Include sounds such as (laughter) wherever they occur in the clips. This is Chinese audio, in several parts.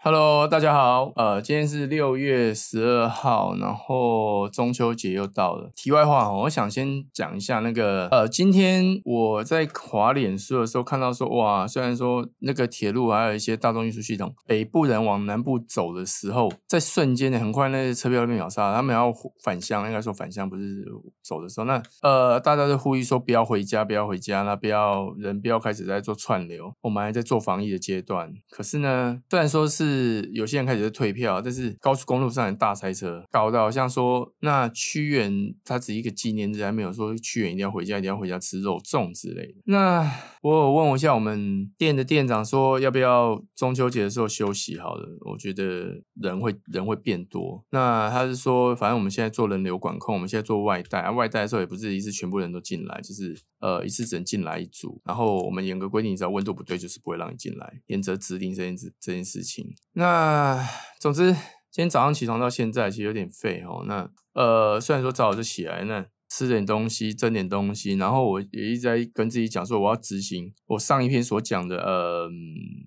Hello，大家好，呃，今天是六月十二号，然后中秋节又到了。题外话，我想先讲一下那个，呃，今天我在滑脸书的时候看到说，哇，虽然说那个铁路还有一些大众运输系统，北部人往南部走的时候，在瞬间的很快，那些车票被秒杀，他们要返乡，应该说返乡不是走的时候，那呃，大家都呼吁说不要回家，不要回家，那不要人不要开始在做串流，我们还在做防疫的阶段。可是呢，虽然说是。是有些人开始在退票，但是高速公路上的大塞车，搞得好像说那屈原他只是一个纪念日，还没有说屈原一定要回家，一定要回家吃肉粽之类的。那我有问一下我们店的店长，说要不要中秋节的时候休息？好了，我觉得人会人会变多。那他是说，反正我们现在做人流管控，我们现在做外带啊，外带的时候也不是一次全部人都进来，就是呃一次只能进来一组。然后我们严格规定，只要温度不对，就是不会让你进来，严则指定这件事这件事情。那总之，今天早上起床到现在，其实有点废哦。那呃，虽然说早就起来，那吃点东西，蒸点东西，然后我也一直在跟自己讲说，我要执行我上一篇所讲的呃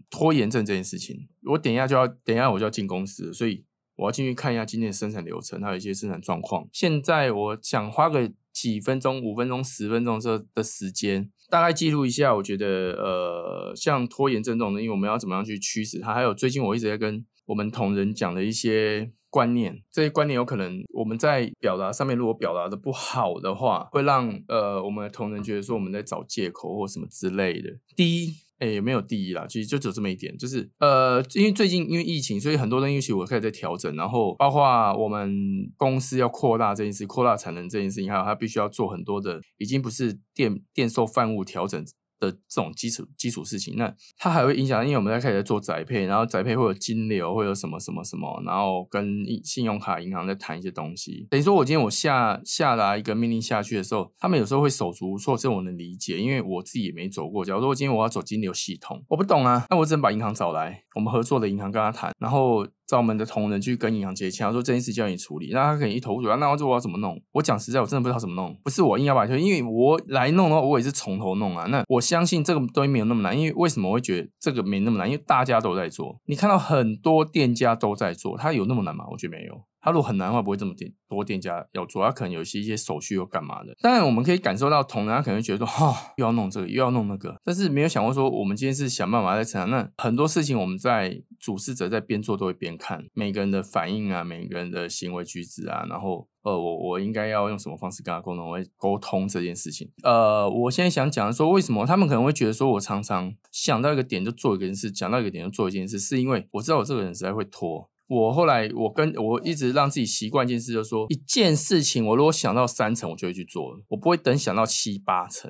拖延症这件事情。我等一下就要，等一下我就要进公司，所以我要进去看一下今天的生产流程，还有一些生产状况。现在我想花个几分钟、五分钟、十分钟这的时间。大概记录一下，我觉得呃，像拖延症这种的，因为我们要怎么样去驱使它？还有最近我一直在跟我们同仁讲的一些观念，这些观念有可能我们在表达上面如果表达的不好的话，会让呃我们的同仁觉得说我们在找借口或什么之类的。第一。哎，没有第一啦，其实就只有这么一点，就是呃，因为最近因为疫情，所以很多东西其实我开始在调整，然后包括我们公司要扩大这件事，扩大产能这件事情，还有它必须要做很多的，已经不是电电售贩物调整。的这种基础基础事情，那它还会影响，因为我们在开始做宅配，然后宅配会有金流，会有什么什么什么，然后跟信用卡银行在谈一些东西。等于说我今天我下下达一个命令下去的时候，他们有时候会手足无措，这我能理解，因为我自己也没走过。假如说我今天我要走金流系统，我不懂啊，那我只能把银行找来，我们合作的银行跟他谈，然后。找我们的同仁去跟银行接洽，说这件事叫你处理，那他可能一头雾水，那我说我要怎么弄？我讲实在，我真的不知道怎么弄。不是我硬要把它因为我来弄的话，我也是从头弄啊。那我相信这个东西没有那么难，因为为什么我会觉得这个没那么难？因为大家都在做，你看到很多店家都在做，它有那么难吗？我觉得没有。他如果很难的话，不会这么店多店家要做，他可能有些一些手续又干嘛的。当然，我们可以感受到同仁他可能觉得说，哈，又要弄这个，又要弄那个，但是没有想过说，我们今天是想办法在成长。那很多事情我们在主事者在边做都会边看每个人的反应啊，每个人的行为举止啊，然后呃，我我应该要用什么方式跟他沟通，我会沟通这件事情。呃，我现在想讲说，为什么他们可能会觉得说我常常想到一个点就做一件事，讲到一个点就做一件事，是因为我知道我这个人实在会拖。我后来，我跟我一直让自己习惯一件事，就是说一件事情，我如果想到三层，我就会去做，我不会等想到七八层。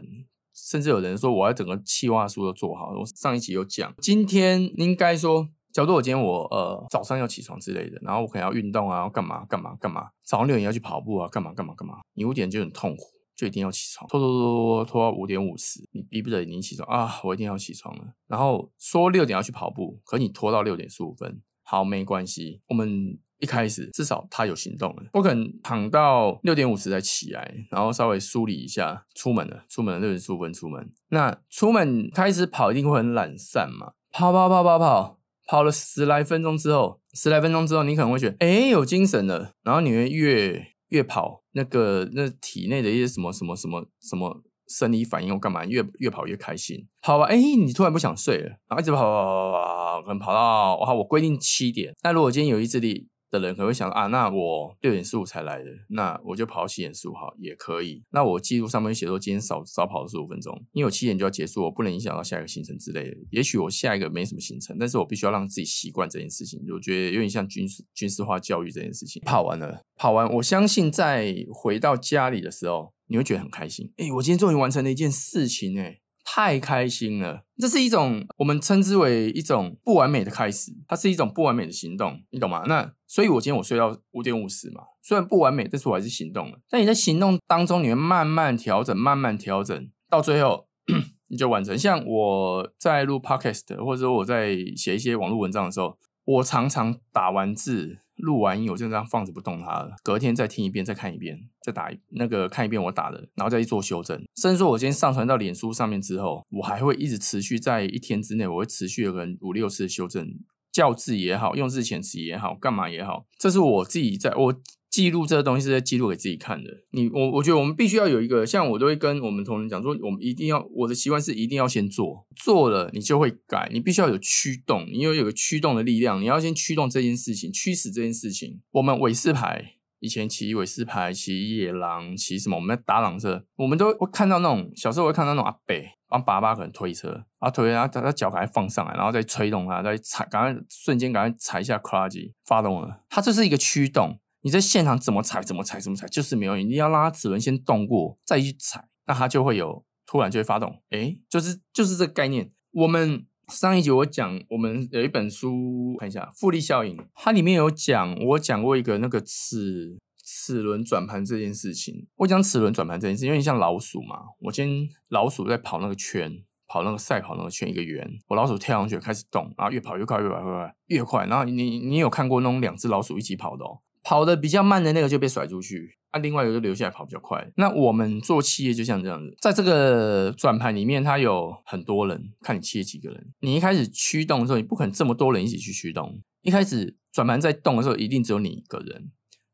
甚至有人说，我要整个企划书都做好。我上一集有讲，今天应该说，假如我今天我呃早上要起床之类的，然后我可能要运动啊，要干嘛干嘛干嘛，早上六点要去跑步啊，干嘛干嘛干嘛，你五点就很痛苦，就一定要起床，拖拖拖拖拖到五点五十，你逼不得已你起床啊，我一定要起床了。然后说六点要去跑步，可你拖到六点十五分。好，没关系。我们一开始至少他有行动了，不可能躺到六点五十才起来，然后稍微梳理一下，出门了。出门了六点十五分出门，那出门开始跑一定会很懒散嘛？跑跑跑跑跑，跑了十来分钟之后，十来分钟之后，你可能会觉得哎有精神了，然后你会越越跑，那个那体内的一些什么什么什么什么生理反应，我干嘛越越跑越开心？跑吧，哎，你突然不想睡了，然后一直跑跑跑跑跑。可能跑到哇，我规定七点。那如果今天有意志力的人，可能会想啊，那我六点十五才来的，那我就跑到七点十五号也可以。那我记录上面写说今天少少跑了十五分钟，因为我七点就要结束，我不能影响到下一个行程之类的。也许我下一个没什么行程，但是我必须要让自己习惯这件事情。我觉得有点像军事军事化教育这件事情。跑完了，跑完，我相信在回到家里的时候，你会觉得很开心。哎，我今天终于完成了一件事情，哎。太开心了，这是一种我们称之为一种不完美的开始，它是一种不完美的行动，你懂吗？那所以，我今天我睡到五点五十嘛，虽然不完美，但是我还是行动了。但你在行动当中，你会慢慢调整，慢慢调整，到最后 (clears throat) 你就完成。像我在录 podcast，或者说我在写一些网络文章的时候，我常常打完字。录完音，我就这样放着不动它了。隔天再听一遍，再看一遍，再打那个看一遍我打的，然后再去做修正。甚至说，我今天上传到脸书上面之后，我还会一直持续在一天之内，我会持续有个五六次修正教字也好，用字遣词也好，干嘛也好，这是我自己在我。记录这个东西是在记录给自己看的。你我我觉得我们必须要有一个，像我都会跟我们同仁讲说，我们一定要我的习惯是一定要先做，做了你就会改。你必须要有驱动，你要有个驱动的力量，你要先驱动这件事情，驱使这件事情。我们韦氏牌以前骑韦氏牌，骑野狼，骑什么？我们在打朗车，我们都会看到那种小时候会看到那种阿伯帮爸爸可能推车，啊推，然后他他脚赶快放上来，然后再吹动他，再踩，赶快瞬间赶快踩一下 c l u t c 发动了。它这是一个驱动。你在现场怎么踩怎么踩怎么踩就是没有用，你要让它齿轮先动过再去踩，那它就会有突然就会发动。哎，就是就是这个概念。我们上一集我讲，我们有一本书看一下复利效应，它里面有讲，我讲过一个那个齿齿轮转盘这件事情。我讲齿轮转盘这件事，因为你像老鼠嘛，我今天老鼠在跑那个圈，跑那个赛跑那个圈一个圆，我老鼠跳上去开始动，然后越跑越快，越跑越快越快。然后你你有看过那种两只老鼠一起跑的哦？跑的比较慢的那个就被甩出去，那另外一个就留下来跑比较快。那我们做企业就像这样子，在这个转盘里面，它有很多人，看你企业几个人。你一开始驱动的时候，你不可能这么多人一起去驱动。一开始转盘在动的时候，一定只有你一个人，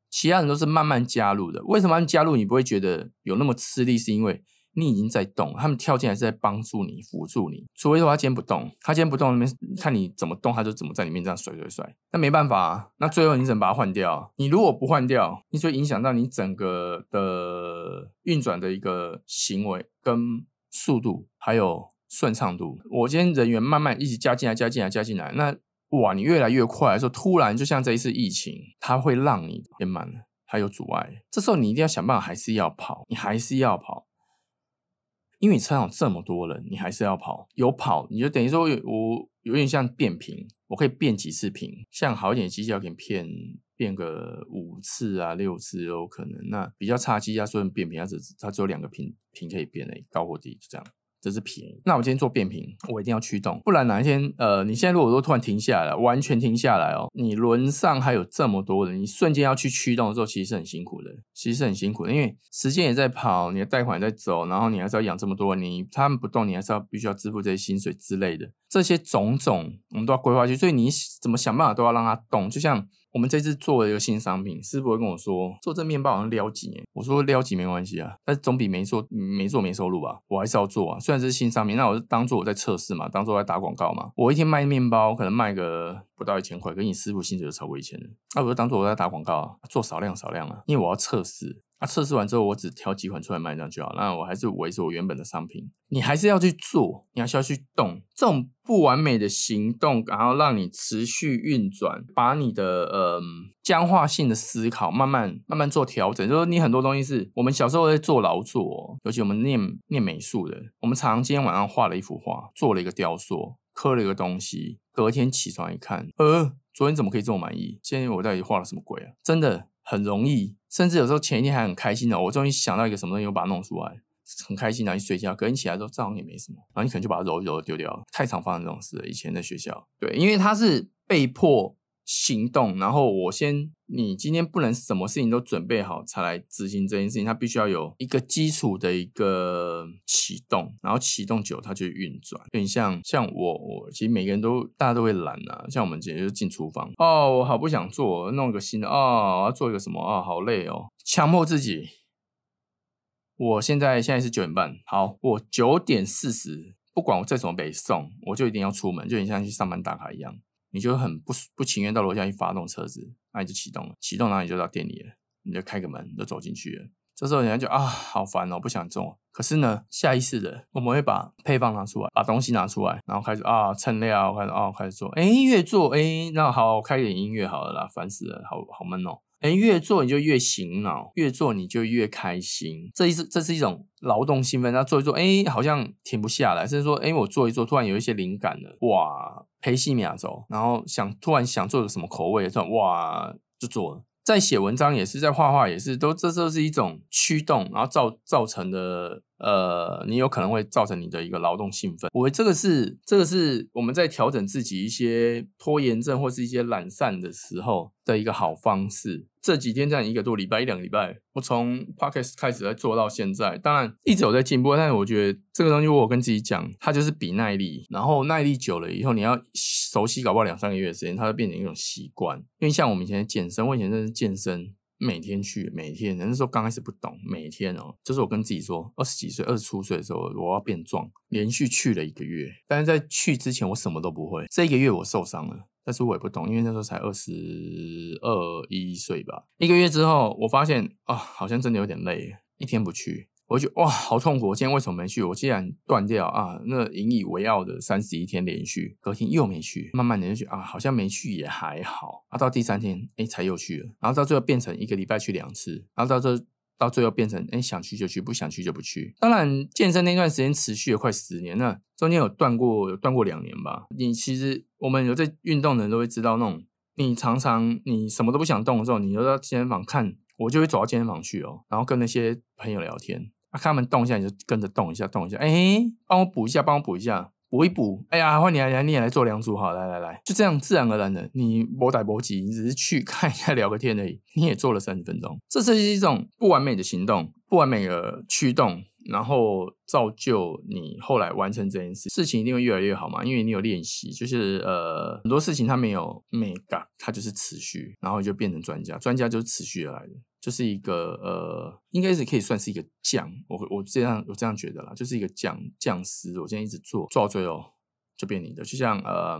其他人都是慢慢加入的。为什么加入你不会觉得有那么吃力？是因为你已经在动，他们跳进来是在帮助你、辅助你。除非说他今天不动，他今天不动，那边看你怎么动，他就怎么在里面这样甩甩甩。那没办法，那最后你怎么把它换掉？你如果不换掉，你就影响到你整个的运转的一个行为跟速度，还有顺畅度。我今天人员慢慢一直加进来、加进来、加进来，那哇，你越来越快的时候，突然就像这一次疫情，它会让你变慢了，还有阻碍。这时候你一定要想办法，还是要跑，你还是要跑。因为你车上这么多人，你还是要跑。有跑，你就等于说，我有点像变频，我可以变几次频。像好一点的机架可以变变个五次啊、六次都有可能。那比较差机架，虽然变频，它只它只有两个频频可以变诶，高或低就这样。这是平，那我今天做变频，我一定要驱动，不然哪一天，呃，你现在如果说突然停下来了，完全停下来哦，你轮上还有这么多人，你瞬间要去驱动的时候，其实是很辛苦的，其实是很辛苦的，因为时间也在跑，你的贷款在走，然后你还是要养这么多，你他们不动，你还是要必须要支付这些薪水之类的，这些种种我们都要规划去，所以你怎么想办法都要让它动，就像。我们这次做了一个新商品，师傅会跟我说，做这面包好像撩几年。我说撩几没关系啊，但总比没做没做没收入吧。我还是要做啊，虽然是新商品，那我就当做我在测试嘛，当做在打广告嘛。我一天卖面包可能卖个不到一千块，跟你师傅薪水就超过一千了。那我就当做我在打广告，做少量少量啊，因为我要测试。啊，测试完之后，我只挑几款出来卖这样就好。那我还是维持我原本的商品。你还是要去做，你还是要去动。这种不完美的行动，然后让你持续运转，把你的呃僵化性的思考慢慢慢慢做调整。就是你很多东西是我们小时候在做劳作，尤其我们念念美术的，我们常常今天晚上画了一幅画，做了一个雕塑，刻了一个东西，隔天起床一看，呃，昨天怎么可以这么满意？今天我到底画了什么鬼啊？真的。很容易，甚至有时候前一天还很开心的，我终于想到一个什么东西，我把它弄出来，很开心，然后去睡觉。隔天起来之后，这样也没什么，然后你可能就把它揉一揉丢掉。太常发生这种事了，以前在学校，对，因为他是被迫。行动，然后我先，你今天不能什么事情都准备好才来执行这件事情，它必须要有一个基础的一个启动，然后启动久它就运转。有点像像我，我其实每个人都大家都会懒啊，像我们今天就进厨房，哦，我好不想做，弄个新的，哦，我要做一个什么，啊，好累哦，强迫自己。我现在现在是九点半，好，我九点四十，不管我再怎么北送，我就一定要出门，就很像去上班打卡一样。你就很不不情愿到楼下去发动车子，那你就启动了，启动然后你就到店里了，你就开个门就走进去了。这时候人家就啊，好烦哦，不想做。可是呢，下意识的我们会把配方拿出来，把东西拿出来，然后开始啊称料，开始啊开始做。哎，越做哎，那好，开点音乐好了啦，烦死了，好好闷哦。哎，越做你就越醒脑，越做你就越开心。这一是这是一种劳动兴奋，然后做一做，哎，好像停不下来。甚至说，哎，我做一做，突然有一些灵感了，哇，培西米亚走，然后想突然想做个什么口味，突然哇就做了。在写文章也是，在画画也是，都这都是一种驱动，然后造造成的呃，你有可能会造成你的一个劳动兴奋。我这个是这个是我们在调整自己一些拖延症或是一些懒散的时候的一个好方式。这几天这样一个多礼拜一两个礼拜，我从 podcast 开始在做到现在，当然一直有在进步，但是我觉得这个东西我跟自己讲，它就是比耐力，然后耐力久了以后，你要熟悉，搞不好两三个月的时间，它会变成一种习惯。因为像我们以前健身，我以前真是健身。每天去，每天。那时候刚开始不懂，每天哦，就是我跟自己说，二十几岁、二十出岁的时候，我要变壮。连续去了一个月，但是在去之前，我什么都不会。这一个月我受伤了，但是我也不懂，因为那时候才二十二一岁吧。一个月之后，我发现啊，好像真的有点累，一天不去。我就哇，好痛苦！我今天为什么没去？我竟然断掉啊，那引以为傲的三十一天连续，隔天又没去，慢慢的就觉啊，好像没去也还好。啊，到第三天，哎，才又去了。然后到最后变成一个礼拜去两次。然后到这到最后变成，哎，想去就去，不想去就不去。当然，健身那段时间持续了快十年，那中间有断过，有断过两年吧。你其实我们有在运动的人都会知道，那种你常常你什么都不想动的时候，你就到健身房看，我就会走到健身房去哦，然后跟那些朋友聊天。看他们动一下，你就跟着动一下，动一下。哎，帮我补一下，帮我补一下，补一补。哎呀，换你来，你也来做两组好，来来来，就这样自然而然的，你不逮不急，你只是去 (laughs) 看一下聊个天而已，你也做了三十分钟。这是一种不完美的行动，不完美的驱动。然后造就你后来完成这件事，事情一定会越来越好嘛？因为你有练习，就是呃很多事情它没有美感，它就是持续，然后就变成专家，专家就是持续而来的，就是一个呃，应该是可以算是一个匠，我我这样我这样觉得啦，就是一个匠匠师，我现在一直做做到最后就变你的，就像呃。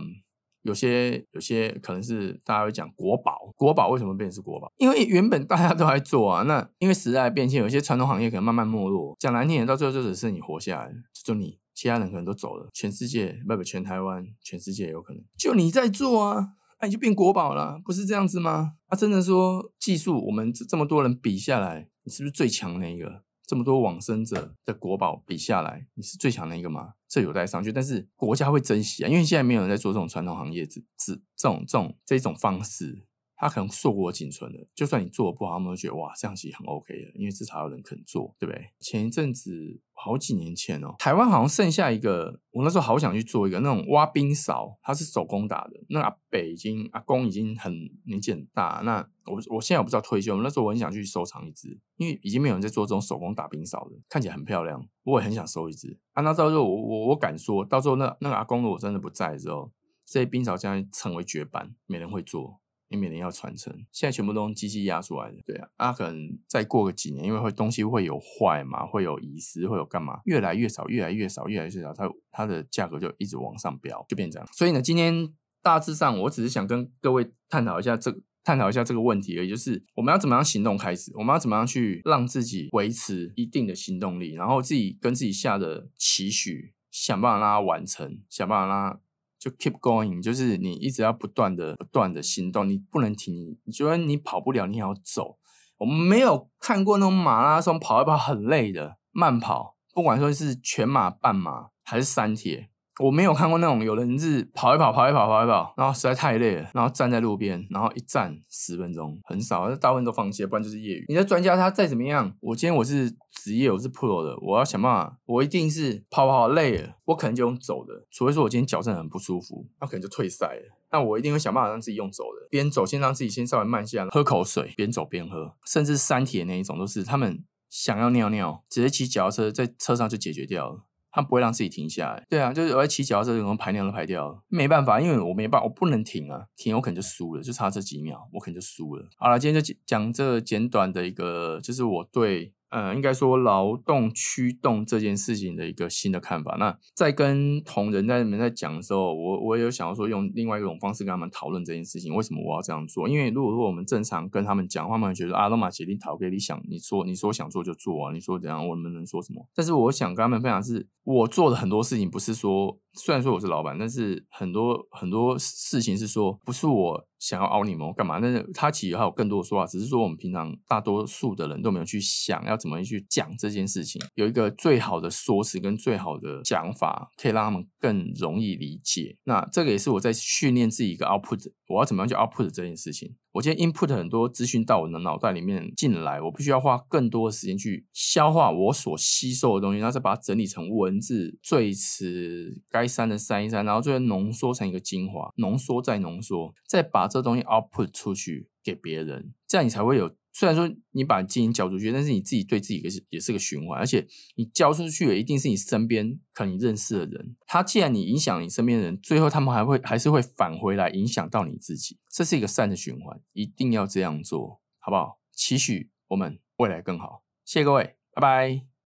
有些有些可能是大家会讲国宝，国宝为什么变成是国宝？因为原本大家都在做啊，那因为时代变迁，有些传统行业可能慢慢没落。讲难听点，到最后就只是你活下来，就你，其他人可能都走了。全世界不不，全台湾，全世界有可能就你在做啊，哎，你就变国宝了，不是这样子吗？啊，真的说技术，我们这么多人比下来，你是不是最强那一个？这么多往生者的国宝比下来，你是最强那一个吗？这有待商榷。但是国家会珍惜啊，因为现在没有人在做这种传统行业，这这这种这种这种方式。他可能硕果仅存的，就算你做的不好，他们都觉得哇，这样其实很 OK 的，因为至少有人肯做，对不对？前一阵子好几年前哦，台湾好像剩下一个，我那时候好想去做一个那种挖冰勺，它是手工打的。那阿北已经阿公已经很年纪很大，那我我现在我不知道退休，那时候我很想去收藏一只，因为已经没有人在做这种手工打冰勺的，看起来很漂亮，我也很想收一只。啊，那到时候我我我敢说到时候那那个阿公如果真的不在的时候，这些冰勺将会成为绝版，没人会做。因为人要传承，现在全部都用机器压出来的，对啊，啊，可能再过个几年，因为会东西会有坏嘛，会有遗失，会有干嘛，越来越少，越来越少，越来越少，它它的价格就一直往上飙，就变这样。所以呢，今天大致上，我只是想跟各位探讨一下这探讨一下这个问题而已，就是我们要怎么样行动开始，我们要怎么样去让自己维持一定的行动力，然后自己跟自己下的期许，想办法让它完成，想办法让它。就 keep going，就是你一直要不断的、不断的行动，你不能停。你觉得你跑不了，你也要走。我们没有看过那种马拉松跑一跑很累的慢跑，不管说是全马、半马还是三铁。我没有看过那种有人是跑一跑跑一跑跑一跑，然后实在太累了，然后站在路边，然后一站十分钟，很少，大部分都放弃，不然就是业余。你的专家他再怎么样，我今天我是职业，我是 pro 的，我要想办法，我一定是跑跑累了，我可能就用走的，除非说我今天脚真的很不舒服，那可能就退赛了。那我一定会想办法让自己用走的，边走先让自己先稍微慢下来，喝口水，边走边喝，甚至三铁那一种都是他们想要尿尿，直接骑脚踏车在车上就解决掉了。他不会让自己停下来，对啊，就是我在起脚车，可能排尿都排掉了，没办法，因为我没办法，我不能停啊，停我可能就输了，就差这几秒，我可能就输了。好了，今天就讲这简短的一个，就是我对。呃，应该说劳动驱动这件事情的一个新的看法。那在跟同仁在里面在讲的时候，我我也有想要说用另外一种方式跟他们讨论这件事情。为什么我要这样做？因为如果说我们正常跟他们讲话，他们觉得啊，罗马协定讨给你想，你说你说想做就做啊，你说怎样我们能说什么？但是我想跟他们分享是，我做的很多事情不是说。虽然说我是老板，但是很多很多事情是说不是我想要凹你们干嘛？但是他其实还有更多的说法，只是说我们平常大多数的人都没有去想要怎么去讲这件事情，有一个最好的说辞跟最好的讲法，可以让他们更容易理解。那这个也是我在训练自己一个 output，我要怎么样去 output 这件事情。我今天 input 很多资讯到我的脑袋里面进来，我必须要花更多的时间去消化我所吸收的东西，然后再把它整理成文字最迟，该删的删一删，然后最后浓缩成一个精华，浓缩再浓缩，再把这东西 output 出去给别人，这样你才会有。虽然说你把经营交出去，但是你自己对自己也是也是个循环，而且你交出去的一定是你身边可能你认识的人。他既然你影响你身边的人，最后他们还会还是会返回来影响到你自己，这是一个善的循环，一定要这样做好不好？期许我们未来更好，谢谢各位，拜拜。